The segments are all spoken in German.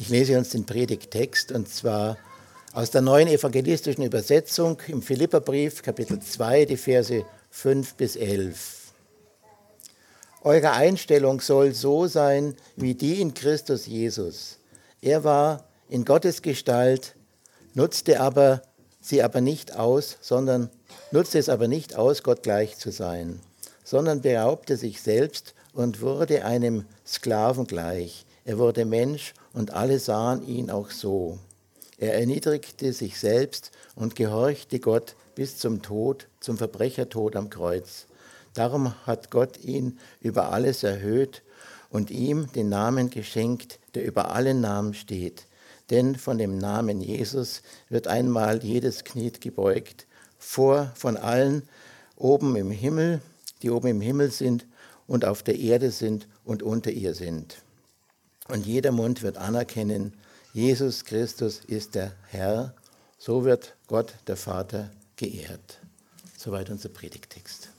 Ich lese uns den Predigttext und zwar aus der neuen evangelistischen Übersetzung im Philipperbrief, Kapitel 2, die Verse 5 bis 11. Eure Einstellung soll so sein wie die in Christus Jesus. Er war in Gottes Gestalt, nutzte aber sie aber nicht aus, sondern nutzte es aber nicht aus, Gott gleich zu sein, sondern beraubte sich selbst und wurde einem Sklaven gleich. Er wurde Mensch und alle sahen ihn auch so. Er erniedrigte sich selbst und gehorchte Gott bis zum Tod, zum Verbrechertod am Kreuz. Darum hat Gott ihn über alles erhöht und ihm den Namen geschenkt, der über allen Namen steht. Denn von dem Namen Jesus wird einmal jedes Knie gebeugt, vor von allen oben im Himmel, die oben im Himmel sind und auf der Erde sind und unter ihr sind. Und jeder Mund wird anerkennen, Jesus Christus ist der Herr, so wird Gott der Vater geehrt. Soweit unser Predigtext.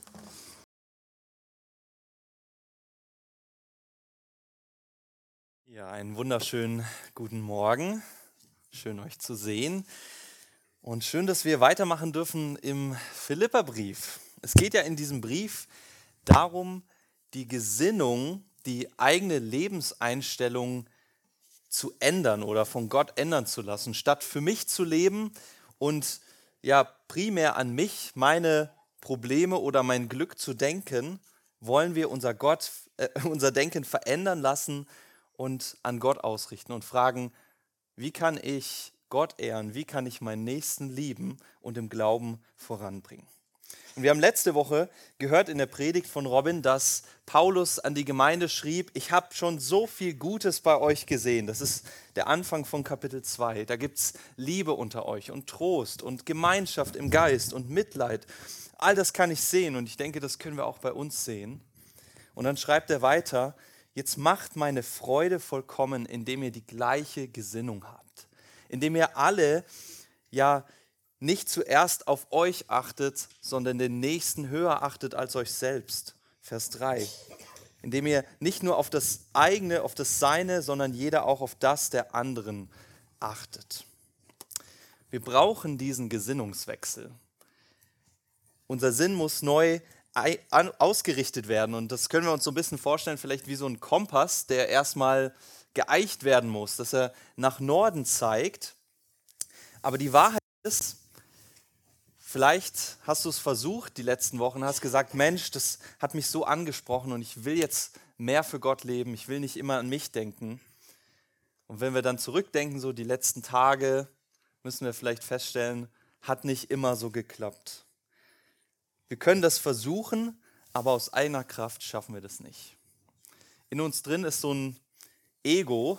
Ja, einen wunderschönen guten Morgen. Schön euch zu sehen. Und schön, dass wir weitermachen dürfen im Philipperbrief. Es geht ja in diesem Brief darum, die Gesinnung, die eigene Lebenseinstellung zu ändern oder von Gott ändern zu lassen, statt für mich zu leben und ja primär an mich, meine Probleme oder mein Glück zu denken, wollen wir unser Gott, äh, unser Denken verändern lassen und an Gott ausrichten und fragen, wie kann ich Gott ehren, wie kann ich meinen Nächsten lieben und im Glauben voranbringen. Und wir haben letzte Woche gehört in der Predigt von Robin, dass Paulus an die Gemeinde schrieb, ich habe schon so viel Gutes bei euch gesehen. Das ist der Anfang von Kapitel 2. Da gibt es Liebe unter euch und Trost und Gemeinschaft im Geist und Mitleid. All das kann ich sehen und ich denke, das können wir auch bei uns sehen. Und dann schreibt er weiter, Jetzt macht meine Freude vollkommen, indem ihr die gleiche Gesinnung habt. Indem ihr alle ja nicht zuerst auf euch achtet, sondern den Nächsten höher achtet als euch selbst. Vers 3. Indem ihr nicht nur auf das eigene, auf das Seine, sondern jeder auch auf das der anderen achtet. Wir brauchen diesen Gesinnungswechsel. Unser Sinn muss neu ausgerichtet werden. Und das können wir uns so ein bisschen vorstellen, vielleicht wie so ein Kompass, der erstmal geeicht werden muss, dass er nach Norden zeigt. Aber die Wahrheit ist, vielleicht hast du es versucht die letzten Wochen, hast gesagt, Mensch, das hat mich so angesprochen und ich will jetzt mehr für Gott leben, ich will nicht immer an mich denken. Und wenn wir dann zurückdenken, so die letzten Tage, müssen wir vielleicht feststellen, hat nicht immer so geklappt. Wir können das versuchen, aber aus eigener Kraft schaffen wir das nicht. In uns drin ist so ein Ego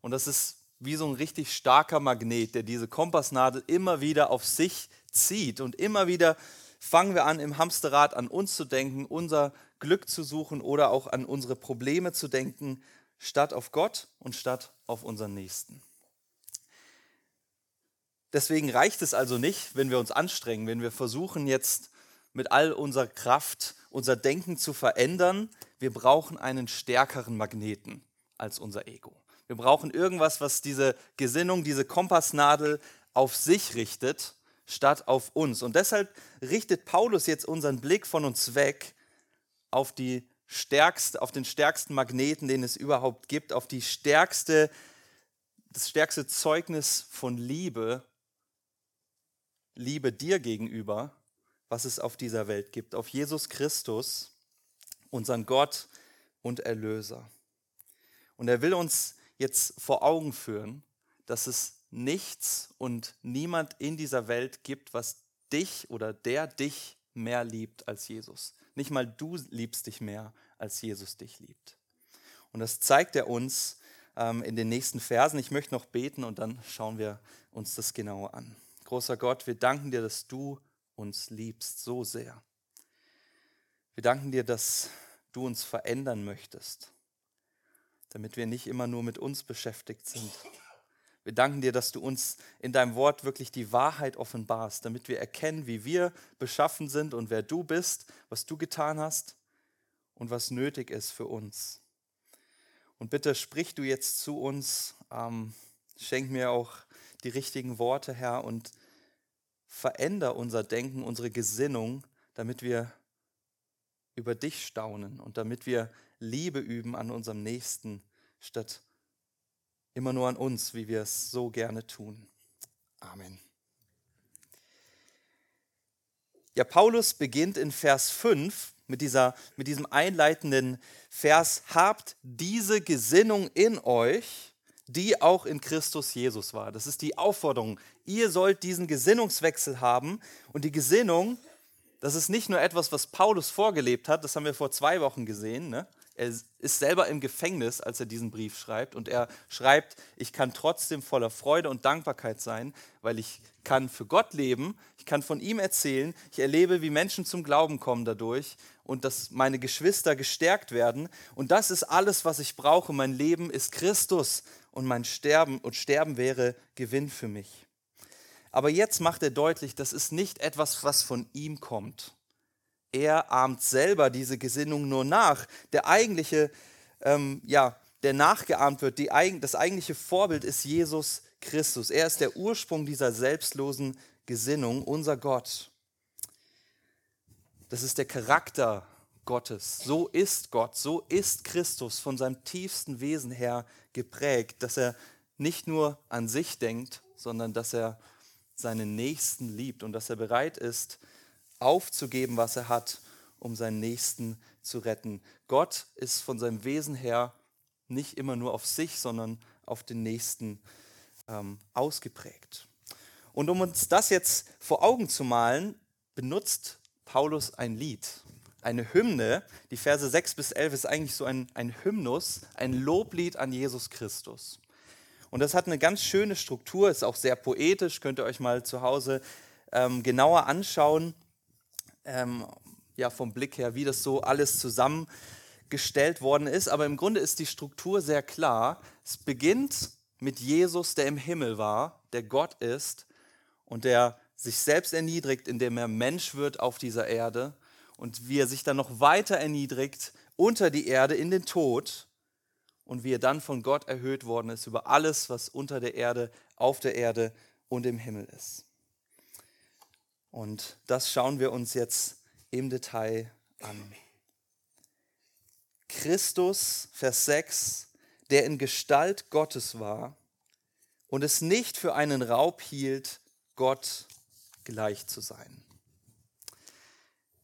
und das ist wie so ein richtig starker Magnet, der diese Kompassnadel immer wieder auf sich zieht und immer wieder fangen wir an, im Hamsterrad an uns zu denken, unser Glück zu suchen oder auch an unsere Probleme zu denken, statt auf Gott und statt auf unseren Nächsten. Deswegen reicht es also nicht, wenn wir uns anstrengen, wenn wir versuchen jetzt mit all unserer Kraft unser Denken zu verändern. Wir brauchen einen stärkeren Magneten als unser Ego. Wir brauchen irgendwas, was diese Gesinnung, diese Kompassnadel auf sich richtet, statt auf uns. Und deshalb richtet Paulus jetzt unseren Blick von uns weg auf die stärkste, auf den stärksten Magneten, den es überhaupt gibt, auf die stärkste, das stärkste Zeugnis von Liebe, Liebe dir gegenüber, was es auf dieser Welt gibt, auf Jesus Christus, unseren Gott und Erlöser. Und er will uns jetzt vor Augen führen, dass es nichts und niemand in dieser Welt gibt, was dich oder der dich mehr liebt als Jesus. Nicht mal du liebst dich mehr, als Jesus dich liebt. Und das zeigt er uns ähm, in den nächsten Versen. Ich möchte noch beten und dann schauen wir uns das genauer an. Großer Gott, wir danken dir, dass du uns liebst so sehr. Wir danken dir, dass du uns verändern möchtest, damit wir nicht immer nur mit uns beschäftigt sind. Wir danken dir, dass du uns in deinem Wort wirklich die Wahrheit offenbarst, damit wir erkennen, wie wir beschaffen sind und wer du bist, was du getan hast und was nötig ist für uns. Und bitte sprich du jetzt zu uns, ähm, schenk mir auch die richtigen Worte, Herr, und veränder unser Denken, unsere Gesinnung, damit wir über dich staunen und damit wir Liebe üben an unserem Nächsten, statt immer nur an uns, wie wir es so gerne tun. Amen. Ja, Paulus beginnt in Vers 5 mit, dieser, mit diesem einleitenden Vers, habt diese Gesinnung in euch, die auch in Christus Jesus war. Das ist die Aufforderung. Ihr sollt diesen Gesinnungswechsel haben und die Gesinnung, das ist nicht nur etwas, was Paulus vorgelebt hat, das haben wir vor zwei Wochen gesehen. Ne? Er ist selber im Gefängnis, als er diesen Brief schreibt. Und er schreibt, ich kann trotzdem voller Freude und Dankbarkeit sein, weil ich kann für Gott leben, ich kann von ihm erzählen, ich erlebe, wie Menschen zum Glauben kommen dadurch und dass meine Geschwister gestärkt werden. Und das ist alles, was ich brauche. Mein Leben ist Christus und mein Sterben und Sterben wäre Gewinn für mich. Aber jetzt macht er deutlich, das ist nicht etwas, was von ihm kommt er ahmt selber diese Gesinnung nur nach. Der eigentliche, ähm, ja, der nachgeahmt wird, die, das eigentliche Vorbild ist Jesus Christus. Er ist der Ursprung dieser selbstlosen Gesinnung, unser Gott. Das ist der Charakter Gottes. So ist Gott, so ist Christus von seinem tiefsten Wesen her geprägt, dass er nicht nur an sich denkt, sondern dass er seinen Nächsten liebt und dass er bereit ist, aufzugeben, was er hat, um seinen Nächsten zu retten. Gott ist von seinem Wesen her nicht immer nur auf sich, sondern auf den Nächsten ähm, ausgeprägt. Und um uns das jetzt vor Augen zu malen, benutzt Paulus ein Lied, eine Hymne. Die Verse 6 bis 11 ist eigentlich so ein, ein Hymnus, ein Loblied an Jesus Christus. Und das hat eine ganz schöne Struktur, ist auch sehr poetisch, könnt ihr euch mal zu Hause ähm, genauer anschauen ähm, ja, vom Blick her, wie das so alles zusammengestellt worden ist. Aber im Grunde ist die Struktur sehr klar. Es beginnt mit Jesus, der im Himmel war, der Gott ist und der sich selbst erniedrigt, indem er Mensch wird auf dieser Erde und wie er sich dann noch weiter erniedrigt unter die Erde in den Tod und wie er dann von Gott erhöht worden ist über alles, was unter der Erde, auf der Erde und im Himmel ist. Und das schauen wir uns jetzt im Detail an. Christus, Vers 6, der in Gestalt Gottes war und es nicht für einen Raub hielt, Gott gleich zu sein.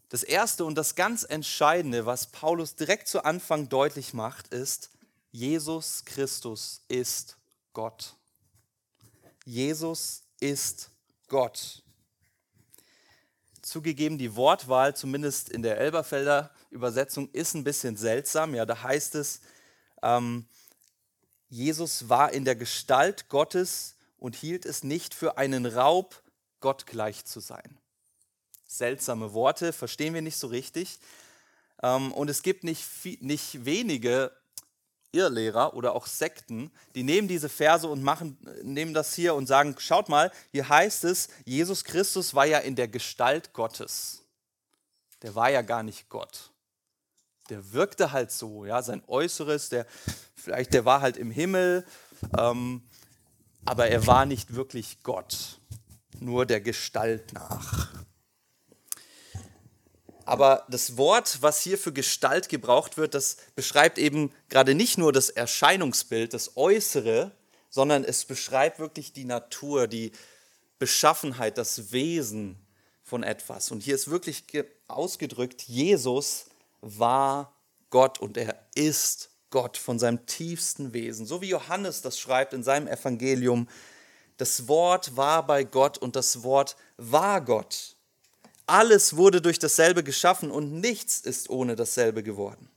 Das Erste und das ganz Entscheidende, was Paulus direkt zu Anfang deutlich macht, ist, Jesus Christus ist Gott. Jesus ist Gott. Zugegeben, die Wortwahl, zumindest in der Elberfelder Übersetzung, ist ein bisschen seltsam. Ja, da heißt es, ähm, Jesus war in der Gestalt Gottes und hielt es nicht für einen Raub, Gott gleich zu sein. Seltsame Worte, verstehen wir nicht so richtig. Ähm, und es gibt nicht, nicht wenige Irrlehrer oder auch Sekten, die nehmen diese Verse und machen, nehmen das hier und sagen, schaut mal, hier heißt es, Jesus Christus war ja in der Gestalt Gottes. Der war ja gar nicht Gott. Der wirkte halt so, ja, sein Äußeres, der, vielleicht der war halt im Himmel, ähm, aber er war nicht wirklich Gott, nur der Gestalt nach. Aber das Wort, was hier für Gestalt gebraucht wird, das beschreibt eben gerade nicht nur das Erscheinungsbild, das Äußere, sondern es beschreibt wirklich die Natur, die Beschaffenheit, das Wesen von etwas. Und hier ist wirklich ausgedrückt, Jesus war Gott und er ist Gott von seinem tiefsten Wesen. So wie Johannes das schreibt in seinem Evangelium, das Wort war bei Gott und das Wort war Gott. Alles wurde durch dasselbe geschaffen und nichts ist ohne dasselbe geworden.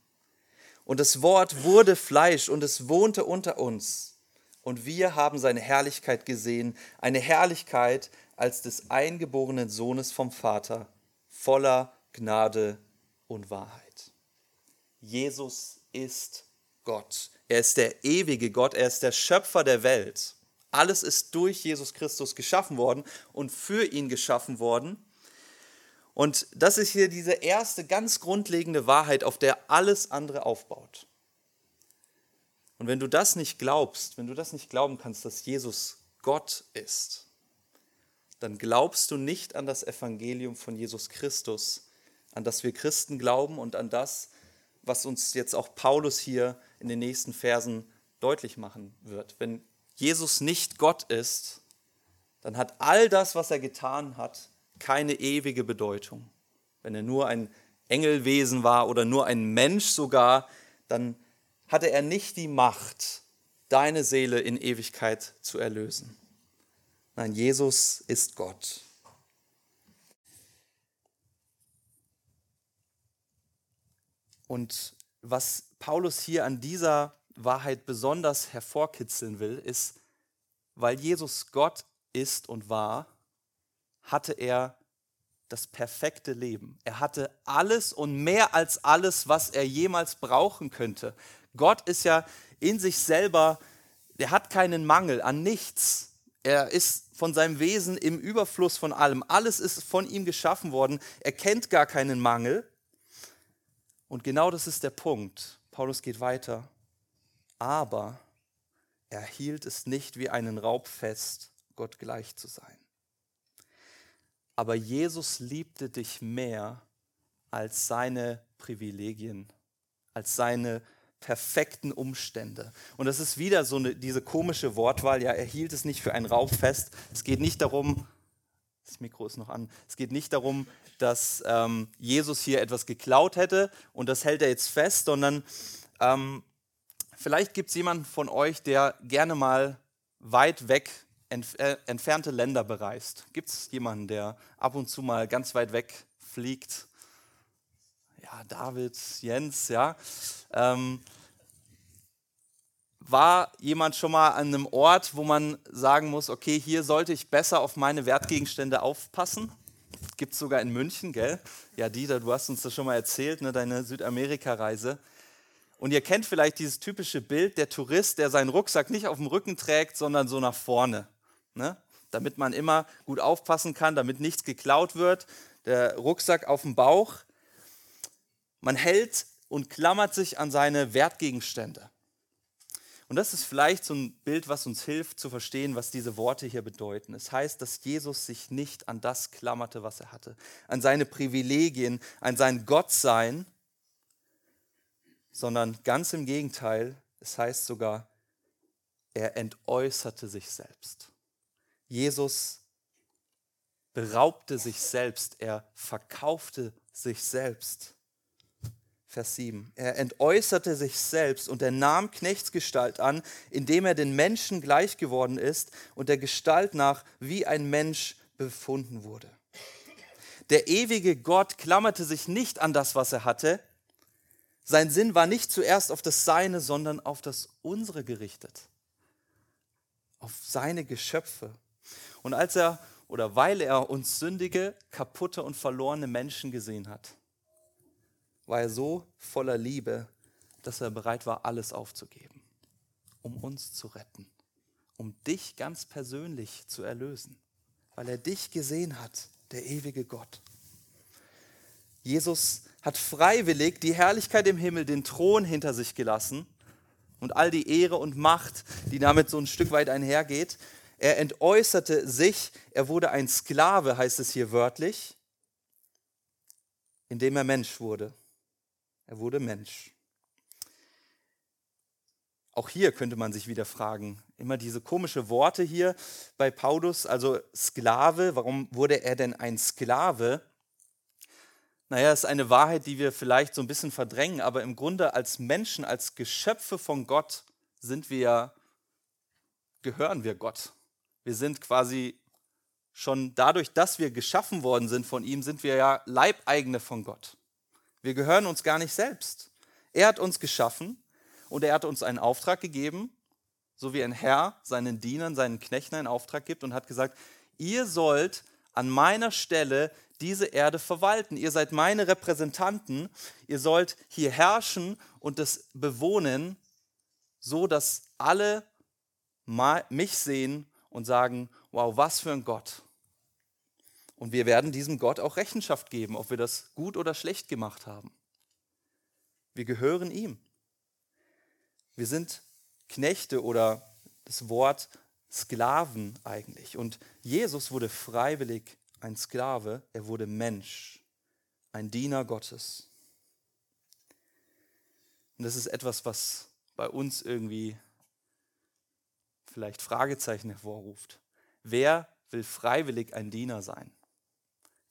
Und das Wort wurde Fleisch und es wohnte unter uns. Und wir haben seine Herrlichkeit gesehen, eine Herrlichkeit als des eingeborenen Sohnes vom Vater, voller Gnade und Wahrheit. Jesus ist Gott. Er ist der ewige Gott, er ist der Schöpfer der Welt. Alles ist durch Jesus Christus geschaffen worden und für ihn geschaffen worden. Und das ist hier diese erste ganz grundlegende Wahrheit, auf der alles andere aufbaut. Und wenn du das nicht glaubst, wenn du das nicht glauben kannst, dass Jesus Gott ist, dann glaubst du nicht an das Evangelium von Jesus Christus, an das wir Christen glauben und an das, was uns jetzt auch Paulus hier in den nächsten Versen deutlich machen wird. Wenn Jesus nicht Gott ist, dann hat all das, was er getan hat, keine ewige Bedeutung. Wenn er nur ein Engelwesen war oder nur ein Mensch sogar, dann hatte er nicht die Macht, deine Seele in Ewigkeit zu erlösen. Nein, Jesus ist Gott. Und was Paulus hier an dieser Wahrheit besonders hervorkitzeln will, ist, weil Jesus Gott ist und war, hatte er das perfekte Leben. Er hatte alles und mehr als alles, was er jemals brauchen könnte. Gott ist ja in sich selber, er hat keinen Mangel an nichts. Er ist von seinem Wesen im Überfluss von allem. Alles ist von ihm geschaffen worden. Er kennt gar keinen Mangel. Und genau das ist der Punkt. Paulus geht weiter. Aber er hielt es nicht wie einen Raub fest, Gott gleich zu sein. Aber Jesus liebte dich mehr als seine Privilegien, als seine perfekten Umstände. Und das ist wieder so eine, diese komische Wortwahl, ja, er hielt es nicht für einen Raub fest. Es geht nicht darum, das Mikro ist noch an, es geht nicht darum, dass ähm, Jesus hier etwas geklaut hätte und das hält er jetzt fest, sondern ähm, vielleicht gibt es jemanden von euch, der gerne mal weit weg entf äh, entfernte Länder bereist. Gibt es jemanden, der ab und zu mal ganz weit weg fliegt? Ja, David, Jens, ja. Ähm, war jemand schon mal an einem Ort, wo man sagen muss, okay, hier sollte ich besser auf meine Wertgegenstände aufpassen? Gibt es sogar in München, gell? Ja, Dieter, du hast uns das schon mal erzählt, ne, deine Südamerika-Reise. Und ihr kennt vielleicht dieses typische Bild, der Tourist, der seinen Rucksack nicht auf dem Rücken trägt, sondern so nach vorne. Ne? Damit man immer gut aufpassen kann, damit nichts geklaut wird. Der Rucksack auf dem Bauch. Man hält und klammert sich an seine Wertgegenstände. Und das ist vielleicht so ein Bild, was uns hilft zu verstehen, was diese Worte hier bedeuten. Es heißt, dass Jesus sich nicht an das klammerte, was er hatte, an seine Privilegien, an sein Gottsein, sondern ganz im Gegenteil, es heißt sogar, er entäußerte sich selbst. Jesus beraubte sich selbst, er verkaufte sich selbst. Vers 7. Er entäußerte sich selbst und er nahm Knechtsgestalt an, indem er den Menschen gleich geworden ist und der Gestalt nach wie ein Mensch befunden wurde. Der ewige Gott klammerte sich nicht an das, was er hatte. Sein Sinn war nicht zuerst auf das Seine, sondern auf das Unsere gerichtet. Auf seine Geschöpfe. Und als er oder weil er uns sündige, kaputte und verlorene Menschen gesehen hat, war er so voller Liebe, dass er bereit war, alles aufzugeben, um uns zu retten, um dich ganz persönlich zu erlösen, weil er dich gesehen hat, der ewige Gott. Jesus hat freiwillig die Herrlichkeit im Himmel, den Thron hinter sich gelassen und all die Ehre und Macht, die damit so ein Stück weit einhergeht. Er entäußerte sich, er wurde ein Sklave, heißt es hier wörtlich, indem er Mensch wurde. Er wurde Mensch. Auch hier könnte man sich wieder fragen, immer diese komische Worte hier bei Paulus, also Sklave, warum wurde er denn ein Sklave? Naja, ist eine Wahrheit, die wir vielleicht so ein bisschen verdrängen, aber im Grunde als Menschen, als Geschöpfe von Gott sind wir, gehören wir Gott. Wir sind quasi schon dadurch, dass wir geschaffen worden sind von ihm, sind wir ja Leibeigene von Gott. Wir gehören uns gar nicht selbst. Er hat uns geschaffen und er hat uns einen Auftrag gegeben, so wie ein Herr seinen Dienern, seinen Knechten einen Auftrag gibt und hat gesagt, ihr sollt an meiner Stelle diese Erde verwalten. Ihr seid meine Repräsentanten. Ihr sollt hier herrschen und das bewohnen, so dass alle mich sehen und sagen, wow, was für ein Gott. Und wir werden diesem Gott auch Rechenschaft geben, ob wir das gut oder schlecht gemacht haben. Wir gehören ihm. Wir sind Knechte oder das Wort Sklaven eigentlich. Und Jesus wurde freiwillig ein Sklave, er wurde Mensch, ein Diener Gottes. Und das ist etwas, was bei uns irgendwie vielleicht Fragezeichen hervorruft. Wer will freiwillig ein Diener sein?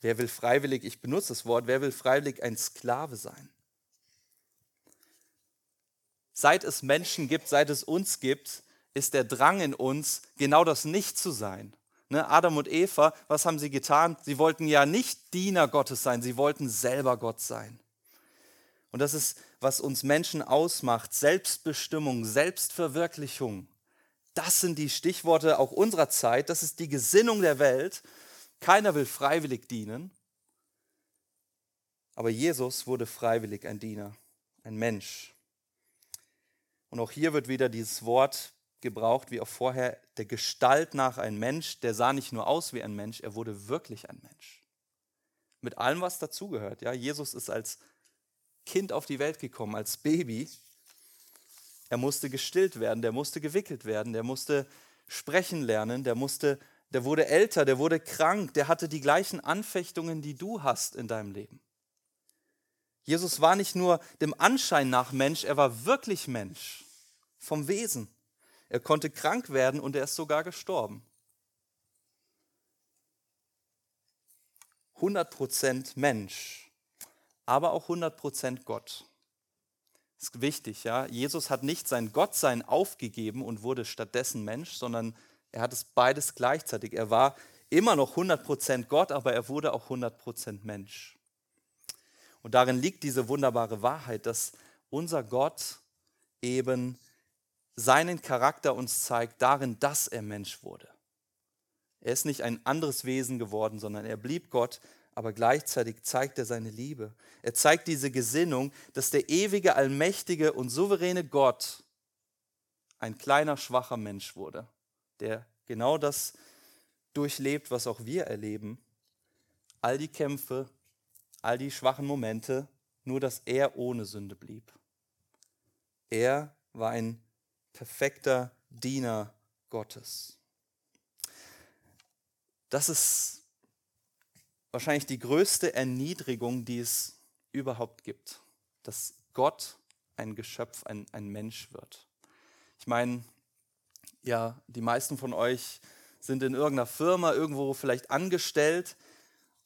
Wer will freiwillig, ich benutze das Wort, wer will freiwillig ein Sklave sein? Seit es Menschen gibt, seit es uns gibt, ist der Drang in uns, genau das nicht zu sein. Ne, Adam und Eva, was haben sie getan? Sie wollten ja nicht Diener Gottes sein, sie wollten selber Gott sein. Und das ist, was uns Menschen ausmacht. Selbstbestimmung, Selbstverwirklichung. Das sind die Stichworte auch unserer Zeit. Das ist die Gesinnung der Welt. Keiner will freiwillig dienen. Aber Jesus wurde freiwillig ein Diener, ein Mensch. Und auch hier wird wieder dieses Wort gebraucht, wie auch vorher, der Gestalt nach ein Mensch. Der sah nicht nur aus wie ein Mensch, er wurde wirklich ein Mensch. Mit allem, was dazugehört. Ja, Jesus ist als Kind auf die Welt gekommen, als Baby. Er musste gestillt werden, der musste gewickelt werden, der musste sprechen lernen, der musste, der wurde älter, der wurde krank, der hatte die gleichen Anfechtungen, die du hast in deinem Leben. Jesus war nicht nur dem Anschein nach Mensch, er war wirklich Mensch vom Wesen. Er konnte krank werden und er ist sogar gestorben. 100% Mensch aber auch 100% Gott. Ist wichtig, ja. Jesus hat nicht sein Gottsein aufgegeben und wurde stattdessen Mensch, sondern er hat es beides gleichzeitig. Er war immer noch 100% Gott, aber er wurde auch 100% Mensch. Und darin liegt diese wunderbare Wahrheit, dass unser Gott eben seinen Charakter uns zeigt darin, dass er Mensch wurde. Er ist nicht ein anderes Wesen geworden, sondern er blieb Gott aber gleichzeitig zeigt er seine Liebe. Er zeigt diese Gesinnung, dass der ewige, allmächtige und souveräne Gott ein kleiner, schwacher Mensch wurde, der genau das durchlebt, was auch wir erleben. All die Kämpfe, all die schwachen Momente, nur dass er ohne Sünde blieb. Er war ein perfekter Diener Gottes. Das ist wahrscheinlich die größte Erniedrigung, die es überhaupt gibt. Dass Gott ein Geschöpf, ein, ein Mensch wird. Ich meine, ja, die meisten von euch sind in irgendeiner Firma irgendwo vielleicht angestellt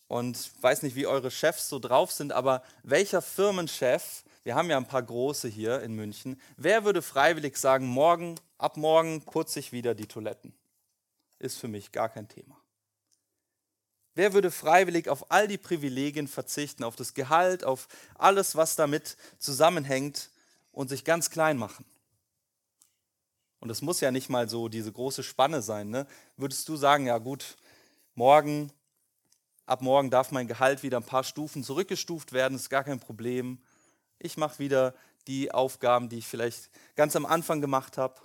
und weiß nicht, wie eure Chefs so drauf sind, aber welcher Firmenchef, wir haben ja ein paar große hier in München, wer würde freiwillig sagen, morgen, ab morgen putze ich wieder die Toiletten? Ist für mich gar kein Thema. Wer würde freiwillig auf all die Privilegien verzichten, auf das Gehalt, auf alles, was damit zusammenhängt und sich ganz klein machen? Und es muss ja nicht mal so diese große Spanne sein. Ne? Würdest du sagen, ja gut, morgen, ab morgen darf mein Gehalt wieder ein paar Stufen zurückgestuft werden, ist gar kein Problem. Ich mache wieder die Aufgaben, die ich vielleicht ganz am Anfang gemacht habe.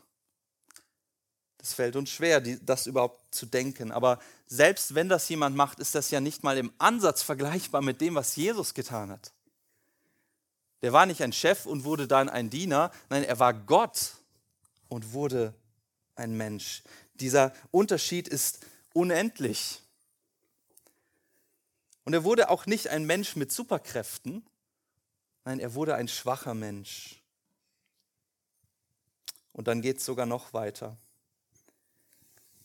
Es fällt uns schwer, das überhaupt zu denken. Aber selbst wenn das jemand macht, ist das ja nicht mal im Ansatz vergleichbar mit dem, was Jesus getan hat. Der war nicht ein Chef und wurde dann ein Diener, nein, er war Gott und wurde ein Mensch. Dieser Unterschied ist unendlich. Und er wurde auch nicht ein Mensch mit Superkräften, nein, er wurde ein schwacher Mensch. Und dann geht es sogar noch weiter.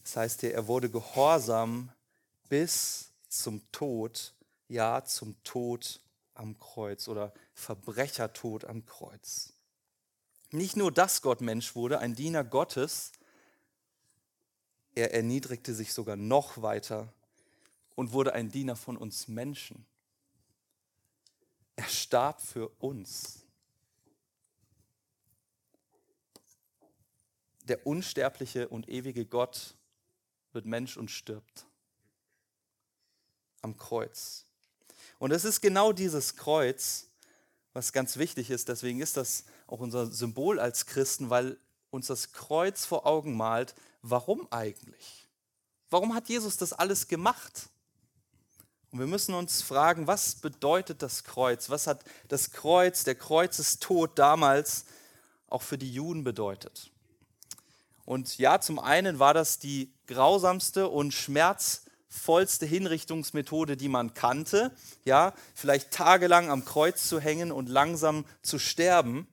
Das heißt hier, er wurde gehorsam bis zum Tod, ja, zum Tod am Kreuz oder Verbrechertod am Kreuz. Nicht nur, dass Gott Mensch wurde, ein Diener Gottes, er erniedrigte sich sogar noch weiter und wurde ein Diener von uns Menschen. Er starb für uns. Der unsterbliche und ewige Gott wird Mensch und stirbt. Am Kreuz. Und es ist genau dieses Kreuz, was ganz wichtig ist. Deswegen ist das auch unser Symbol als Christen, weil uns das Kreuz vor Augen malt. Warum eigentlich? Warum hat Jesus das alles gemacht? Und wir müssen uns fragen, was bedeutet das Kreuz? Was hat das Kreuz, der Kreuzestod damals auch für die Juden bedeutet? Und ja, zum einen war das die grausamste und schmerzvollste Hinrichtungsmethode, die man kannte. Ja, vielleicht tagelang am Kreuz zu hängen und langsam zu sterben.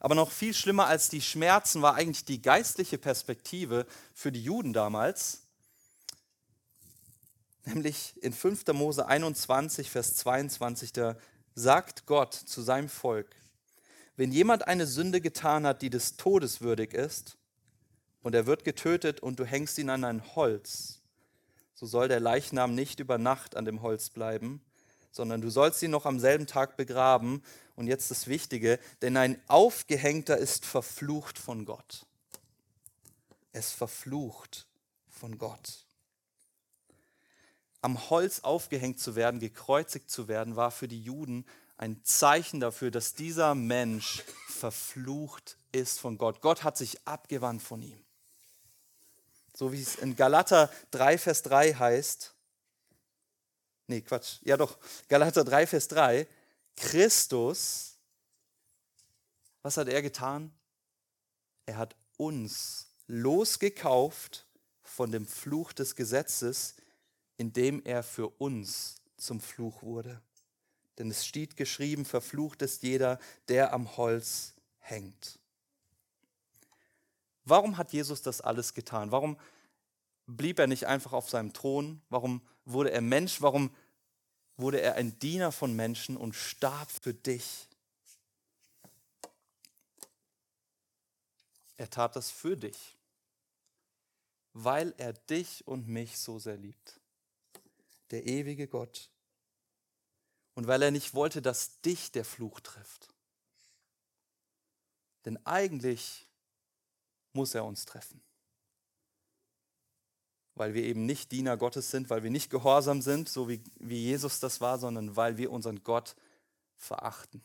Aber noch viel schlimmer als die Schmerzen war eigentlich die geistliche Perspektive für die Juden damals. Nämlich in 5. Mose 21, Vers 22, da sagt Gott zu seinem Volk, wenn jemand eine Sünde getan hat, die des Todes würdig ist, und er wird getötet und du hängst ihn an ein Holz, so soll der Leichnam nicht über Nacht an dem Holz bleiben, sondern du sollst ihn noch am selben Tag begraben. Und jetzt das Wichtige, denn ein Aufgehängter ist verflucht von Gott. Es verflucht von Gott. Am Holz aufgehängt zu werden, gekreuzigt zu werden, war für die Juden ein Zeichen dafür, dass dieser Mensch verflucht ist von Gott. Gott hat sich abgewandt von ihm. So wie es in Galater 3, Vers 3 heißt. Nee, Quatsch. Ja doch, Galater 3, Vers 3. Christus, was hat er getan? Er hat uns losgekauft von dem Fluch des Gesetzes, indem er für uns zum Fluch wurde. Denn es steht geschrieben, verflucht ist jeder, der am Holz hängt. Warum hat Jesus das alles getan? Warum blieb er nicht einfach auf seinem Thron? Warum wurde er Mensch? Warum wurde er ein Diener von Menschen und starb für dich? Er tat das für dich, weil er dich und mich so sehr liebt. Der ewige Gott. Und weil er nicht wollte, dass dich der Fluch trifft. Denn eigentlich muss er uns treffen. Weil wir eben nicht Diener Gottes sind, weil wir nicht gehorsam sind, so wie, wie Jesus das war, sondern weil wir unseren Gott verachten.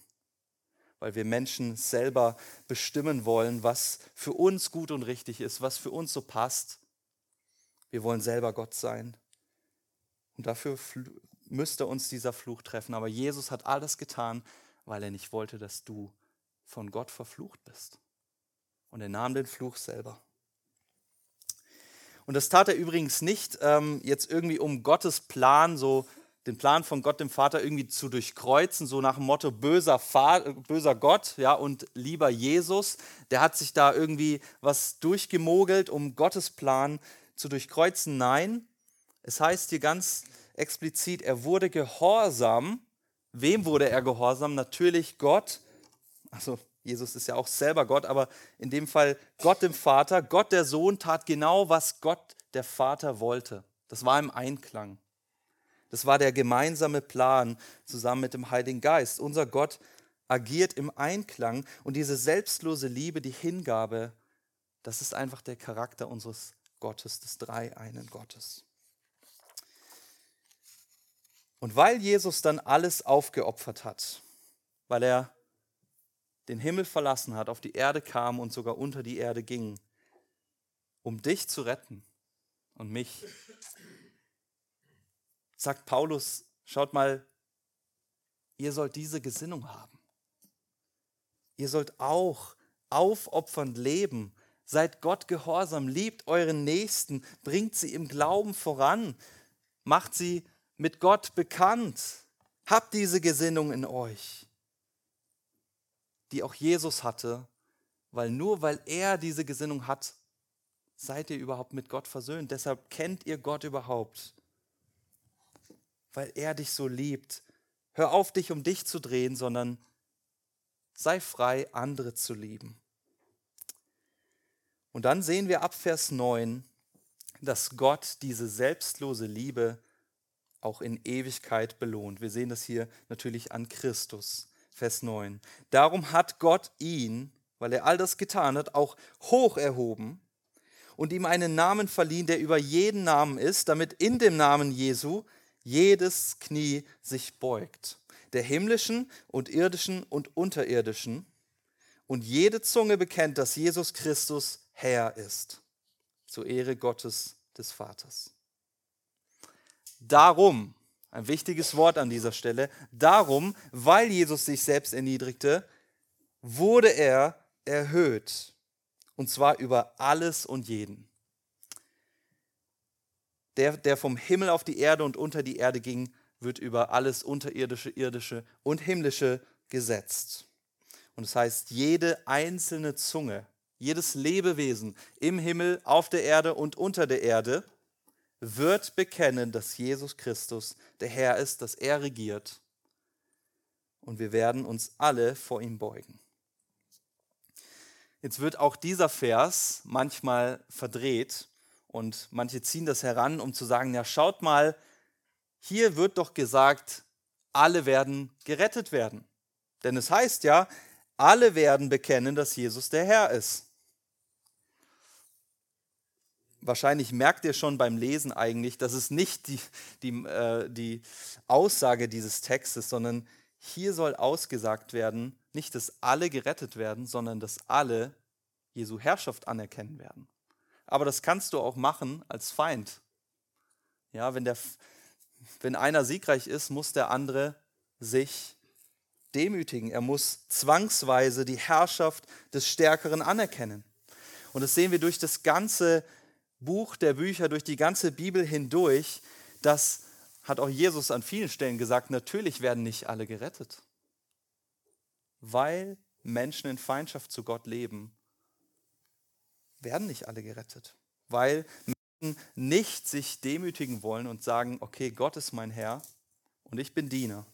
Weil wir Menschen selber bestimmen wollen, was für uns gut und richtig ist, was für uns so passt. Wir wollen selber Gott sein. Und dafür müsste uns dieser Fluch treffen. Aber Jesus hat alles getan, weil er nicht wollte, dass du von Gott verflucht bist und er nahm den Fluch selber. Und das tat er übrigens nicht ähm, jetzt irgendwie, um Gottes Plan, so den Plan von Gott dem Vater irgendwie zu durchkreuzen, so nach dem Motto böser, Vater, böser Gott ja, und lieber Jesus. Der hat sich da irgendwie was durchgemogelt, um Gottes Plan zu durchkreuzen. Nein, es heißt hier ganz explizit, er wurde gehorsam. Wem wurde er gehorsam? Natürlich Gott. Also Jesus ist ja auch selber Gott, aber in dem Fall Gott dem Vater, Gott der Sohn tat genau, was Gott der Vater wollte. Das war im Einklang. Das war der gemeinsame Plan zusammen mit dem Heiligen Geist. Unser Gott agiert im Einklang und diese selbstlose Liebe, die Hingabe, das ist einfach der Charakter unseres Gottes, des dreieinen Gottes. Und weil Jesus dann alles aufgeopfert hat, weil er den Himmel verlassen hat, auf die Erde kam und sogar unter die Erde ging, um dich zu retten und mich. Sagt Paulus, schaut mal, ihr sollt diese Gesinnung haben. Ihr sollt auch aufopfernd leben. Seid Gott gehorsam, liebt euren Nächsten, bringt sie im Glauben voran, macht sie mit Gott bekannt. Habt diese Gesinnung in euch die auch Jesus hatte, weil nur weil er diese Gesinnung hat, seid ihr überhaupt mit Gott versöhnt. Deshalb kennt ihr Gott überhaupt, weil er dich so liebt. Hör auf, dich um dich zu drehen, sondern sei frei, andere zu lieben. Und dann sehen wir ab Vers 9, dass Gott diese selbstlose Liebe auch in Ewigkeit belohnt. Wir sehen das hier natürlich an Christus. Vers 9. Darum hat Gott ihn, weil er all das getan hat, auch hoch erhoben und ihm einen Namen verliehen, der über jeden Namen ist, damit in dem Namen Jesu jedes Knie sich beugt, der himmlischen und irdischen und unterirdischen, und jede Zunge bekennt, dass Jesus Christus Herr ist, zur Ehre Gottes des Vaters. Darum ein wichtiges Wort an dieser Stelle. Darum, weil Jesus sich selbst erniedrigte, wurde er erhöht Und zwar über alles und jeden. Der, der vom Himmel auf die Erde und unter die Erde ging, wird über alles unterirdische, irdische und himmlische gesetzt. Und das heißt, jede einzelne Zunge, jedes Lebewesen im Himmel, auf der Erde und unter der Erde wird bekennen, dass Jesus Christus der Herr ist, dass er regiert. Und wir werden uns alle vor ihm beugen. Jetzt wird auch dieser Vers manchmal verdreht und manche ziehen das heran, um zu sagen, ja schaut mal, hier wird doch gesagt, alle werden gerettet werden. Denn es heißt ja, alle werden bekennen, dass Jesus der Herr ist. Wahrscheinlich merkt ihr schon beim Lesen eigentlich, dass es nicht die, die, äh, die Aussage dieses Textes, sondern hier soll ausgesagt werden, nicht, dass alle gerettet werden, sondern dass alle Jesu Herrschaft anerkennen werden. Aber das kannst du auch machen als Feind. Ja, wenn, der, wenn einer siegreich ist, muss der andere sich demütigen. Er muss zwangsweise die Herrschaft des Stärkeren anerkennen. Und das sehen wir durch das ganze Buch der Bücher, durch die ganze Bibel hindurch. Das hat auch Jesus an vielen Stellen gesagt, natürlich werden nicht alle gerettet. Weil Menschen in Feindschaft zu Gott leben, werden nicht alle gerettet. Weil Menschen nicht sich demütigen wollen und sagen, okay, Gott ist mein Herr und ich bin Diener.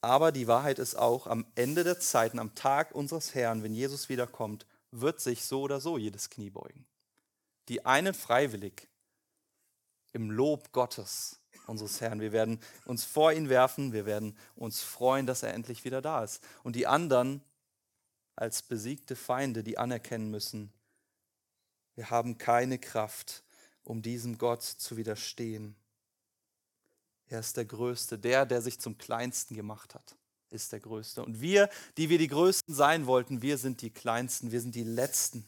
Aber die Wahrheit ist auch, am Ende der Zeiten, am Tag unseres Herrn, wenn Jesus wiederkommt, wird sich so oder so jedes Knie beugen. Die einen freiwillig im Lob Gottes, unseres Herrn. Wir werden uns vor ihn werfen, wir werden uns freuen, dass er endlich wieder da ist. Und die anderen als besiegte Feinde, die anerkennen müssen, wir haben keine Kraft, um diesem Gott zu widerstehen. Er ist der Größte. Der, der sich zum Kleinsten gemacht hat, ist der Größte. Und wir, die wir die Größten sein wollten, wir sind die Kleinsten, wir sind die Letzten.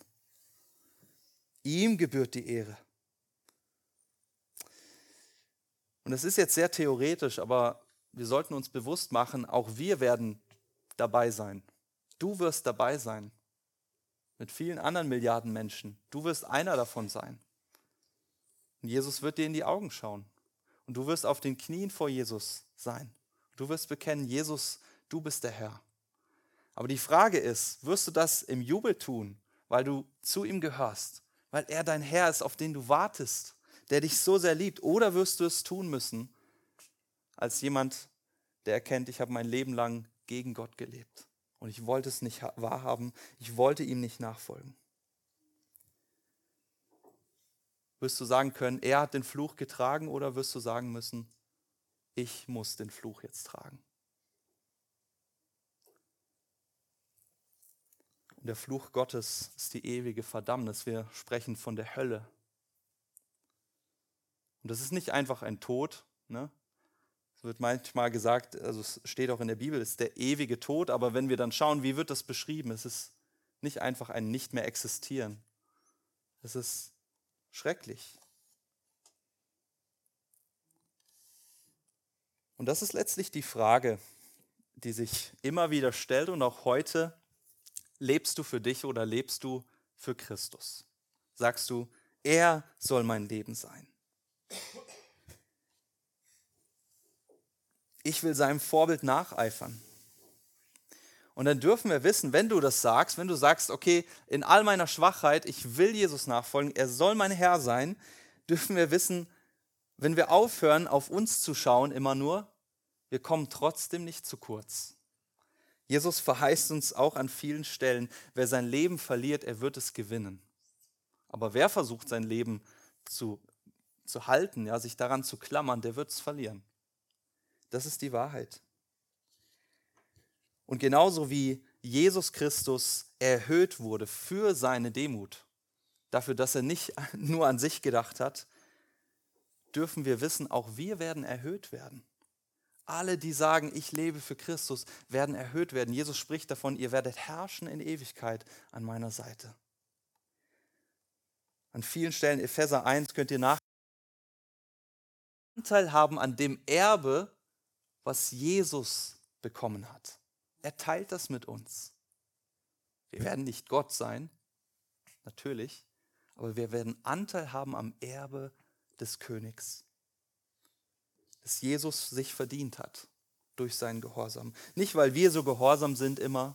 Ihm gebührt die Ehre. Und das ist jetzt sehr theoretisch, aber wir sollten uns bewusst machen, auch wir werden dabei sein. Du wirst dabei sein. Mit vielen anderen Milliarden Menschen. Du wirst einer davon sein. Und Jesus wird dir in die Augen schauen. Und du wirst auf den Knien vor Jesus sein. Du wirst bekennen, Jesus, du bist der Herr. Aber die Frage ist, wirst du das im Jubel tun, weil du zu ihm gehörst, weil er dein Herr ist, auf den du wartest, der dich so sehr liebt, oder wirst du es tun müssen als jemand, der erkennt, ich habe mein Leben lang gegen Gott gelebt und ich wollte es nicht wahrhaben, ich wollte ihm nicht nachfolgen. Wirst du sagen können, er hat den Fluch getragen oder wirst du sagen müssen, ich muss den Fluch jetzt tragen? Und der Fluch Gottes ist die ewige Verdammnis. Wir sprechen von der Hölle. Und das ist nicht einfach ein Tod. Ne? Es wird manchmal gesagt, also es steht auch in der Bibel, es ist der ewige Tod, aber wenn wir dann schauen, wie wird das beschrieben, es ist nicht einfach ein nicht mehr existieren. Es ist schrecklich. Und das ist letztlich die Frage, die sich immer wieder stellt und auch heute, lebst du für dich oder lebst du für Christus? Sagst du, er soll mein Leben sein. Ich will seinem Vorbild nacheifern. Und dann dürfen wir wissen, wenn du das sagst, wenn du sagst, okay, in all meiner Schwachheit, ich will Jesus nachfolgen, er soll mein Herr sein, dürfen wir wissen, wenn wir aufhören, auf uns zu schauen, immer nur, wir kommen trotzdem nicht zu kurz. Jesus verheißt uns auch an vielen Stellen, wer sein Leben verliert, er wird es gewinnen. Aber wer versucht, sein Leben zu, zu halten, ja, sich daran zu klammern, der wird es verlieren. Das ist die Wahrheit. Und genauso wie Jesus Christus erhöht wurde für seine Demut, dafür, dass er nicht nur an sich gedacht hat, dürfen wir wissen, auch wir werden erhöht werden. Alle, die sagen, ich lebe für Christus, werden erhöht werden. Jesus spricht davon, ihr werdet herrschen in Ewigkeit an meiner Seite. An vielen Stellen, Epheser 1, könnt ihr nach Anteil haben an dem Erbe, was Jesus bekommen hat. Er teilt das mit uns. Wir werden nicht Gott sein, natürlich, aber wir werden Anteil haben am Erbe des Königs, das Jesus sich verdient hat durch seinen Gehorsam. Nicht, weil wir so gehorsam sind immer,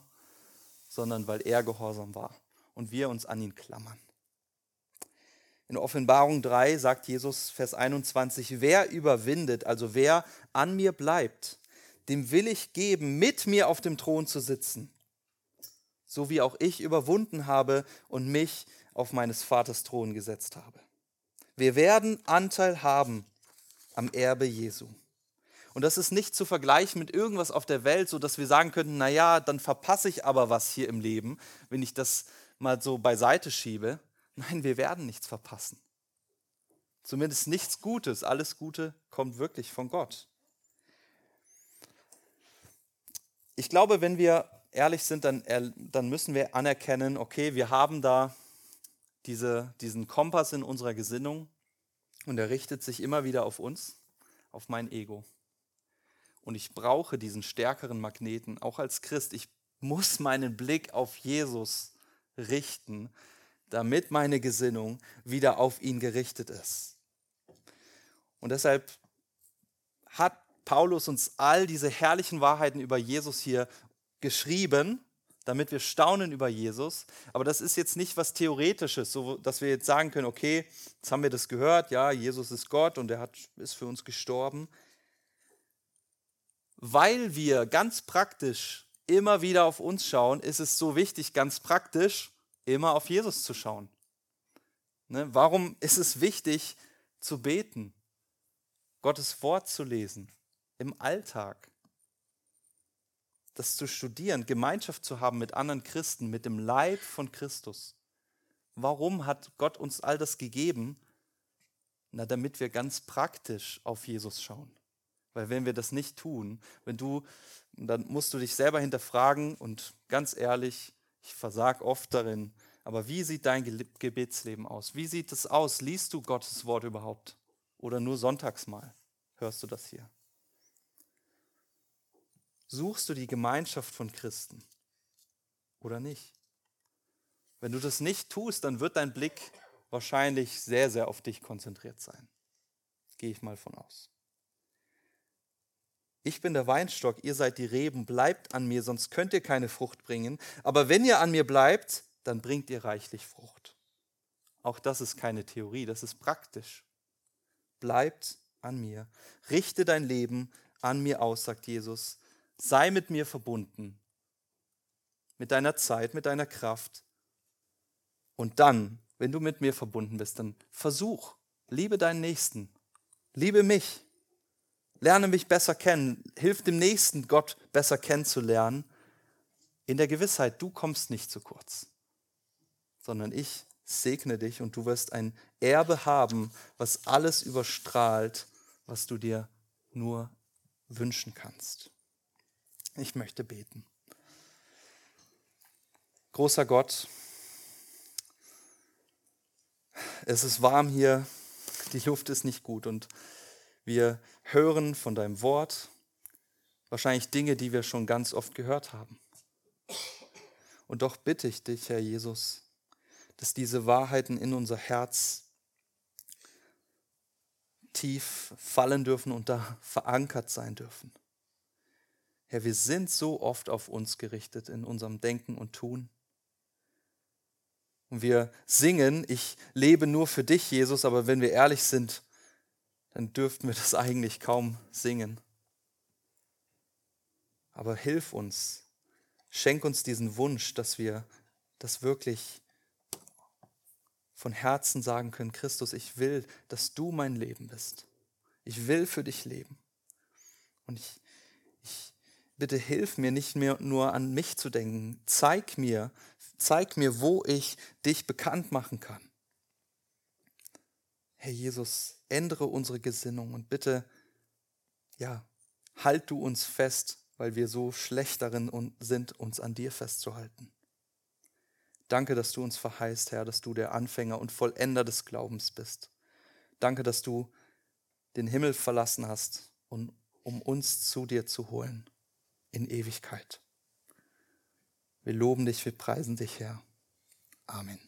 sondern weil er gehorsam war und wir uns an ihn klammern. In Offenbarung 3 sagt Jesus, Vers 21, wer überwindet, also wer an mir bleibt, dem will ich geben, mit mir auf dem Thron zu sitzen, so wie auch ich überwunden habe und mich auf meines Vaters Thron gesetzt habe. Wir werden Anteil haben am Erbe Jesu. Und das ist nicht zu vergleichen mit irgendwas auf der Welt, so dass wir sagen könnten, na ja, dann verpasse ich aber was hier im Leben, wenn ich das mal so beiseite schiebe. Nein, wir werden nichts verpassen. Zumindest nichts Gutes. Alles Gute kommt wirklich von Gott. Ich glaube, wenn wir ehrlich sind, dann, dann müssen wir anerkennen, okay, wir haben da diese, diesen Kompass in unserer Gesinnung und er richtet sich immer wieder auf uns, auf mein Ego. Und ich brauche diesen stärkeren Magneten, auch als Christ. Ich muss meinen Blick auf Jesus richten, damit meine Gesinnung wieder auf ihn gerichtet ist. Und deshalb hat Paulus uns all diese herrlichen Wahrheiten über Jesus hier geschrieben, damit wir staunen über Jesus. Aber das ist jetzt nicht was Theoretisches, so dass wir jetzt sagen können, okay, jetzt haben wir das gehört, ja, Jesus ist Gott und er hat, ist für uns gestorben. Weil wir ganz praktisch immer wieder auf uns schauen, ist es so wichtig, ganz praktisch immer auf Jesus zu schauen. Ne? Warum ist es wichtig zu beten, Gottes Wort zu lesen im Alltag, das zu studieren, Gemeinschaft zu haben mit anderen Christen, mit dem Leib von Christus? Warum hat Gott uns all das gegeben? Na, damit wir ganz praktisch auf Jesus schauen. Weil wenn wir das nicht tun, wenn du, dann musst du dich selber hinterfragen und ganz ehrlich, ich versage oft darin. Aber wie sieht dein Gebetsleben aus? Wie sieht es aus? Liest du Gottes Wort überhaupt? Oder nur sonntags mal hörst du das hier? Suchst du die Gemeinschaft von Christen oder nicht? Wenn du das nicht tust, dann wird dein Blick wahrscheinlich sehr, sehr auf dich konzentriert sein. Gehe ich mal von aus. Ich bin der Weinstock, ihr seid die Reben, bleibt an mir, sonst könnt ihr keine Frucht bringen. Aber wenn ihr an mir bleibt, dann bringt ihr reichlich Frucht. Auch das ist keine Theorie, das ist praktisch. Bleibt an mir. Richte dein Leben an mir aus, sagt Jesus. Sei mit mir verbunden. Mit deiner Zeit, mit deiner Kraft. Und dann, wenn du mit mir verbunden bist, dann versuch, liebe deinen Nächsten. Liebe mich. Lerne mich besser kennen. Hilf dem Nächsten, Gott besser kennenzulernen. In der Gewissheit, du kommst nicht zu kurz, sondern ich segne dich und du wirst ein Erbe haben, was alles überstrahlt, was du dir nur wünschen kannst. Ich möchte beten. Großer Gott, es ist warm hier, die Luft ist nicht gut und wir hören von deinem Wort wahrscheinlich Dinge, die wir schon ganz oft gehört haben. Und doch bitte ich dich, Herr Jesus, dass diese Wahrheiten in unser Herz tief fallen dürfen und da verankert sein dürfen. Herr, wir sind so oft auf uns gerichtet in unserem Denken und Tun. Und wir singen, ich lebe nur für dich, Jesus, aber wenn wir ehrlich sind, dann dürften wir das eigentlich kaum singen. Aber hilf uns, schenk uns diesen Wunsch, dass wir das wirklich von Herzen sagen können, Christus, ich will, dass du mein Leben bist. Ich will für dich leben. Und ich, bitte hilf mir nicht mehr nur an mich zu denken. Zeig mir, zeig mir, wo ich dich bekannt machen kann. Herr Jesus, ändere unsere Gesinnung und bitte, ja, halt du uns fest, weil wir so schlecht darin sind, uns an dir festzuhalten. Danke, dass du uns verheißt, Herr, dass du der Anfänger und Vollender des Glaubens bist. Danke, dass du den Himmel verlassen hast, um, um uns zu dir zu holen in Ewigkeit. Wir loben dich, wir preisen dich, Herr. Amen.